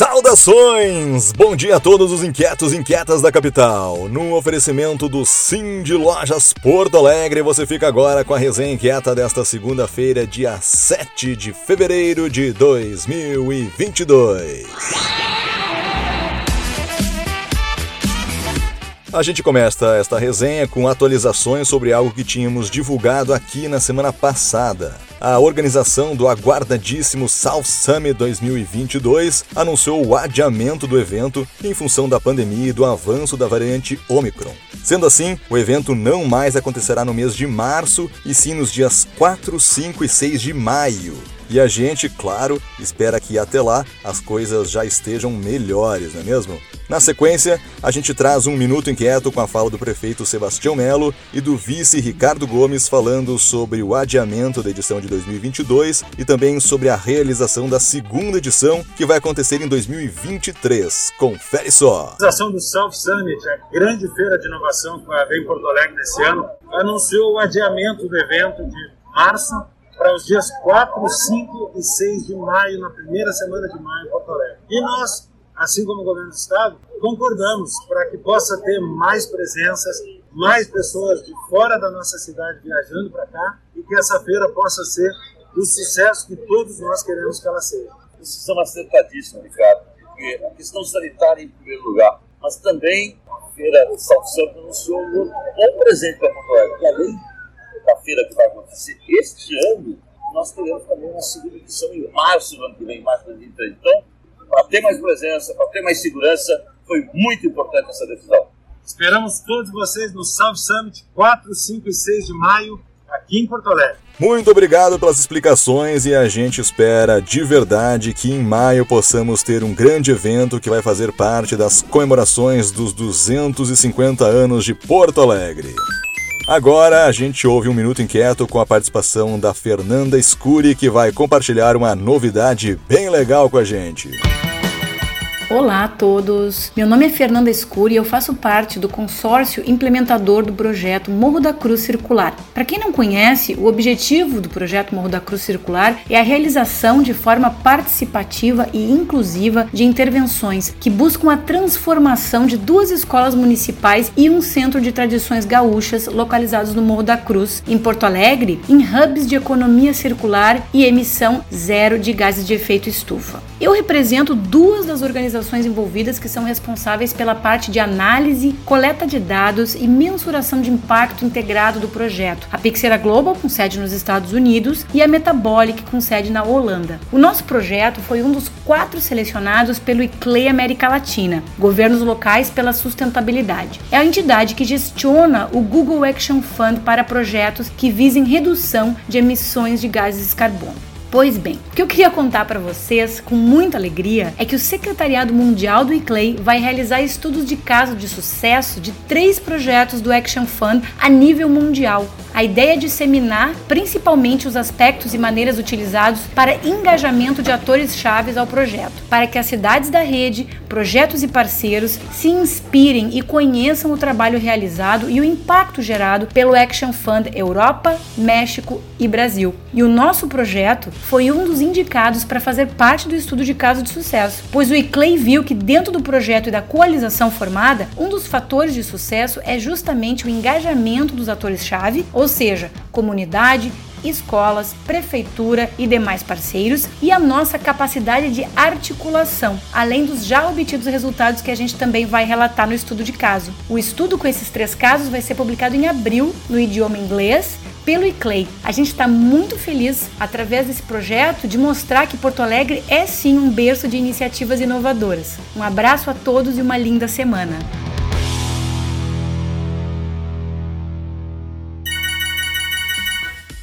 Saudações! Bom dia a todos os inquietos e inquietas da capital. No oferecimento do Sim de Lojas Porto Alegre, você fica agora com a resenha inquieta desta segunda-feira, dia 7 de fevereiro de 2022. A gente começa esta resenha com atualizações sobre algo que tínhamos divulgado aqui na semana passada. A organização do aguardadíssimo South Summit 2022 anunciou o adiamento do evento em função da pandemia e do avanço da variante Omicron. Sendo assim, o evento não mais acontecerá no mês de março e sim nos dias 4, 5 e 6 de maio. E a gente, claro, espera que até lá as coisas já estejam melhores, não é mesmo? Na sequência, a gente traz um minuto inquieto com a fala do prefeito Sebastião Melo e do vice Ricardo Gomes falando sobre o adiamento da edição de 2022 e também sobre a realização da segunda edição que vai acontecer em 2023. Confere só. A organização do South Summit, a grande feira de inovação que vai haver em Porto Alegre nesse ano, anunciou o adiamento do evento de março para os dias 4, 5 e 6 de maio, na primeira semana de maio em Porto Alegre. E nós, assim como o governo do estado, concordamos para que possa ter mais presenças, mais pessoas de fora da nossa cidade viajando para cá e que essa feira possa ser o sucesso que todos nós queremos que ela seja. Vocês são acertadíssimos, Ricardo, porque a questão sanitária em primeiro lugar, mas também a feira de São Santo anunciou um bom presente para Porto Alegre, além feira que vai acontecer este ano, nós teremos também uma segunda edição em março do ano que vem, março de 2023. Então, para ter mais presença, para ter mais segurança, foi muito importante essa decisão. Esperamos todos vocês no South Summit 4, 5 e 6 de maio, aqui em Porto Alegre. Muito obrigado pelas explicações e a gente espera de verdade que em maio possamos ter um grande evento que vai fazer parte das comemorações dos 250 anos de Porto Alegre. Agora a gente ouve um minuto inquieto com a participação da Fernanda Escuri, que vai compartilhar uma novidade bem legal com a gente. Olá a todos! Meu nome é Fernanda Escuri e eu faço parte do consórcio implementador do projeto Morro da Cruz Circular. Para quem não conhece, o objetivo do projeto Morro da Cruz Circular é a realização de forma participativa e inclusiva de intervenções que buscam a transformação de duas escolas municipais e um centro de tradições gaúchas localizados no Morro da Cruz, em Porto Alegre, em hubs de economia circular e emissão zero de gases de efeito estufa. Eu represento duas das organizações envolvidas que são responsáveis pela parte de análise, coleta de dados e mensuração de impacto integrado do projeto. A Pixera Global, com sede nos Estados Unidos, e a Metabolic, com sede na Holanda. O nosso projeto foi um dos quatro selecionados pelo ICLEI América Latina, Governos Locais pela Sustentabilidade. É a entidade que gestiona o Google Action Fund para projetos que visem redução de emissões de gases carbono. Pois bem, o que eu queria contar para vocês com muita alegria é que o Secretariado Mundial do ICLEI vai realizar estudos de caso de sucesso de três projetos do Action Fund a nível mundial. A ideia é disseminar principalmente os aspectos e maneiras utilizados para engajamento de atores chaves ao projeto, para que as cidades da rede, projetos e parceiros se inspirem e conheçam o trabalho realizado e o impacto gerado pelo Action Fund Europa, México e Brasil. E o nosso projeto foi um dos indicados para fazer parte do estudo de caso de sucesso, pois o ICLEI viu que dentro do projeto e da coalização formada, um dos fatores de sucesso é justamente o engajamento dos atores-chave, ou seja, comunidade, escolas, prefeitura e demais parceiros, e a nossa capacidade de articulação, além dos já obtidos resultados que a gente também vai relatar no estudo de caso. O estudo com esses três casos vai ser publicado em abril no idioma inglês pelo ICLEI. A gente está muito feliz, através desse projeto, de mostrar que Porto Alegre é sim um berço de iniciativas inovadoras. Um abraço a todos e uma linda semana.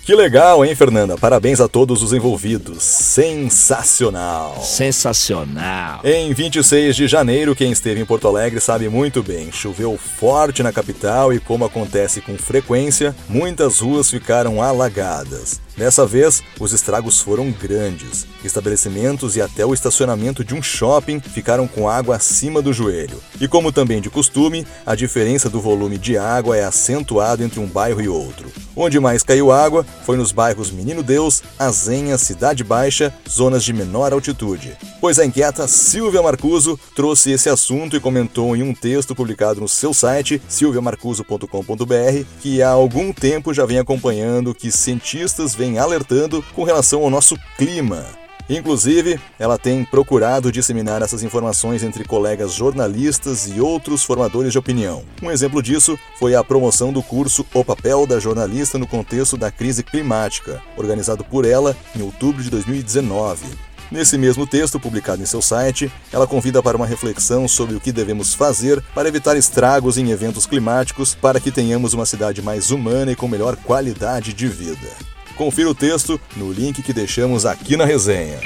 Que legal, hein, Fernanda? Parabéns a todos os envolvidos. Sensacional! Sensacional! Em 26 de janeiro, quem esteve em Porto Alegre sabe muito bem. Choveu forte na capital e, como acontece com frequência, muitas ruas ficaram alagadas. Dessa vez, os estragos foram grandes. Estabelecimentos e até o estacionamento de um shopping ficaram com água acima do joelho. E como também de costume, a diferença do volume de água é acentuado entre um bairro e outro. Onde mais caiu água foi nos bairros Menino Deus, Azenha, Cidade Baixa, zonas de menor altitude. Pois a inquieta Silvia Marcuso trouxe esse assunto e comentou em um texto publicado no seu site, silviamarcuso.com.br, que há algum tempo já vem acompanhando que cientistas vêm alertando com relação ao nosso clima. Inclusive, ela tem procurado disseminar essas informações entre colegas jornalistas e outros formadores de opinião. Um exemplo disso foi a promoção do curso O Papel da Jornalista no Contexto da Crise Climática, organizado por ela em outubro de 2019. Nesse mesmo texto, publicado em seu site, ela convida para uma reflexão sobre o que devemos fazer para evitar estragos em eventos climáticos para que tenhamos uma cidade mais humana e com melhor qualidade de vida. Confira o texto no link que deixamos aqui na resenha.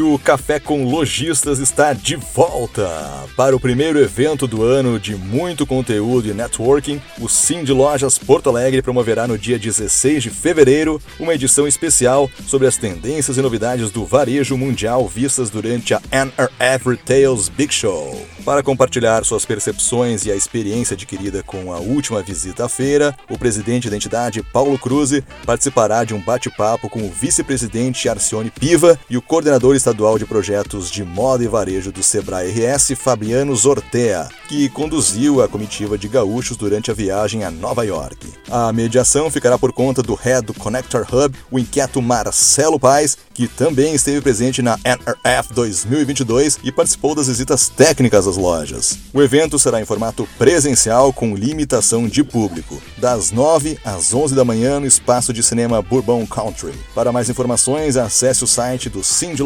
O Café com Lojistas está de volta! Para o primeiro evento do ano de muito conteúdo e networking, o Sim de Lojas Porto Alegre promoverá no dia 16 de fevereiro uma edição especial sobre as tendências e novidades do varejo mundial vistas durante a NRF Retails Big Show. Para compartilhar suas percepções e a experiência adquirida com a última visita à feira, o presidente da entidade, Paulo Cruz, participará de um bate-papo com o vice-presidente Arcione Piva e o coordenador estadual de projetos de moda e varejo do Sebrae RS, Fabiano Zortea, que conduziu a comitiva de gaúchos durante a viagem a Nova York. A mediação ficará por conta do head do Connector Hub, o inquieto Marcelo Paes, que também esteve presente na NRF 2022 e participou das visitas técnicas às lojas. O evento será em formato presencial com limitação de público, das 9 às 11 da manhã no espaço de cinema Bourbon Country. Para mais informações, acesse o site do Cindy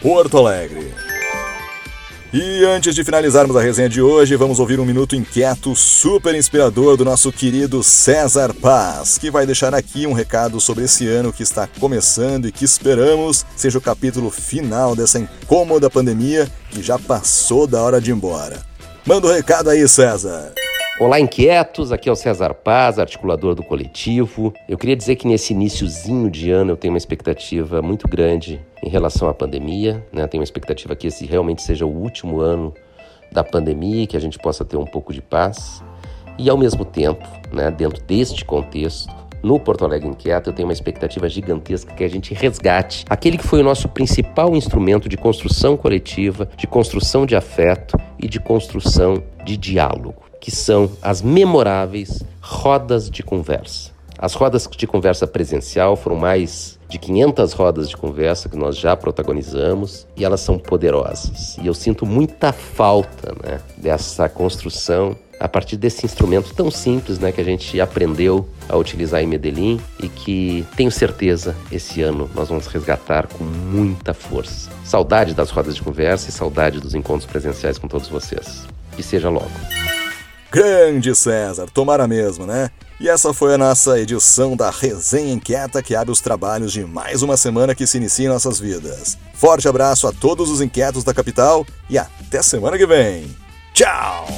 Porto Alegre. E antes de finalizarmos a resenha de hoje, vamos ouvir um minuto inquieto super inspirador do nosso querido César Paz, que vai deixar aqui um recado sobre esse ano que está começando e que esperamos seja o capítulo final dessa incômoda pandemia que já passou da hora de ir embora. Manda o um recado aí, César. Olá, inquietos. Aqui é o César Paz, articulador do coletivo. Eu queria dizer que nesse iníciozinho de ano eu tenho uma expectativa muito grande em relação à pandemia. Né? Tenho uma expectativa que esse realmente seja o último ano da pandemia e que a gente possa ter um pouco de paz. E ao mesmo tempo, né, dentro deste contexto, no Porto Alegre Inquieto, eu tenho uma expectativa gigantesca que a gente resgate aquele que foi o nosso principal instrumento de construção coletiva, de construção de afeto e de construção de diálogo que são as memoráveis rodas de conversa. As rodas de conversa presencial foram mais de 500 rodas de conversa que nós já protagonizamos e elas são poderosas. E eu sinto muita falta né, dessa construção a partir desse instrumento tão simples né, que a gente aprendeu a utilizar em Medellín e que tenho certeza esse ano nós vamos resgatar com muita força. Saudade das rodas de conversa e saudade dos encontros presenciais com todos vocês. Que seja logo. Grande César, tomara mesmo, né? E essa foi a nossa edição da Resenha Inquieta que abre os trabalhos de mais uma semana que se inicia em nossas vidas. Forte abraço a todos os inquietos da capital e até semana que vem. Tchau!